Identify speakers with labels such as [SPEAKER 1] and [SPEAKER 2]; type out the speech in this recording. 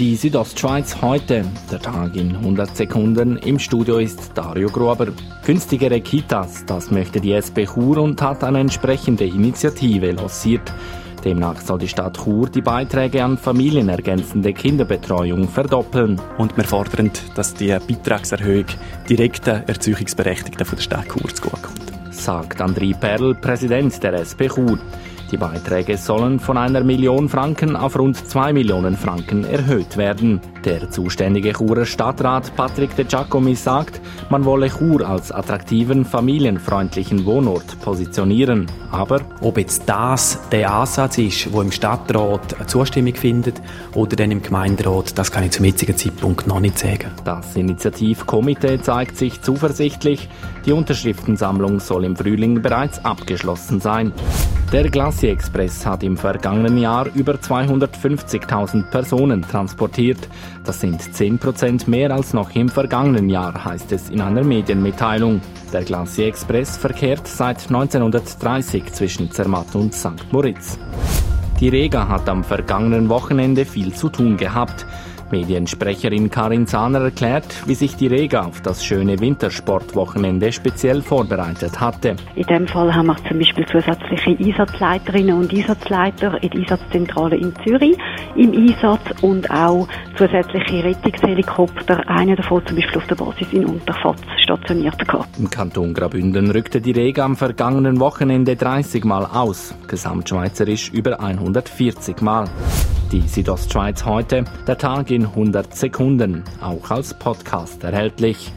[SPEAKER 1] Die Südostschweiz heute, der Tag in 100 Sekunden. Im Studio ist Dario Gruber. Günstigere Kitas, das möchte die SP Chur und hat eine entsprechende Initiative lanciert. Demnach soll die Stadt Chur die Beiträge an familienergänzende Kinderbetreuung verdoppeln.
[SPEAKER 2] Und wir fordern, dass die Beitragserhöhung direkt den Erziehungsberechtigten von der Stadt Chur zugutekommt.
[SPEAKER 1] Sagt André Perl, Präsident der SP Chur. Die Beiträge sollen von einer Million Franken auf rund zwei Millionen Franken erhöht werden. Der zuständige Churer Stadtrat Patrick de Giacomi sagt, man wolle Chur als attraktiven, familienfreundlichen Wohnort positionieren. Aber
[SPEAKER 2] ob jetzt das der Ansatz ist, wo im Stadtrat Zustimmung findet oder dann im Gemeinderat, das kann ich zum jetzigen Zeitpunkt noch nicht sagen.
[SPEAKER 1] Das Initiativkomitee zeigt sich zuversichtlich. Die Unterschriftensammlung soll im Frühling bereits abgeschlossen sein. Der Glacier Express hat im vergangenen Jahr über 250.000 Personen transportiert. Das sind 10% mehr als noch im vergangenen Jahr, heißt es in einer Medienmitteilung. Der Glacier Express verkehrt seit 1930 zwischen Zermatt und St. Moritz. Die Rega hat am vergangenen Wochenende viel zu tun gehabt. Mediensprecherin Karin Zahner erklärt, wie sich die Rega auf das schöne Wintersportwochenende speziell vorbereitet hatte.
[SPEAKER 3] In dem Fall haben wir zum Beispiel zusätzliche Einsatzleiterinnen und Einsatzleiter in der Einsatzzentrale in Zürich im Einsatz und auch zusätzliche Rettungshelikopter, einer davon zum Beispiel auf der Basis in Unterfatz stationiert gehabt.
[SPEAKER 1] Im Kanton Graubünden rückte die Rega am vergangenen Wochenende 30 Mal aus, gesamtschweizerisch über 140 Mal. Die Südostschweiz heute, der Tag in 100 Sekunden, auch als Podcast erhältlich.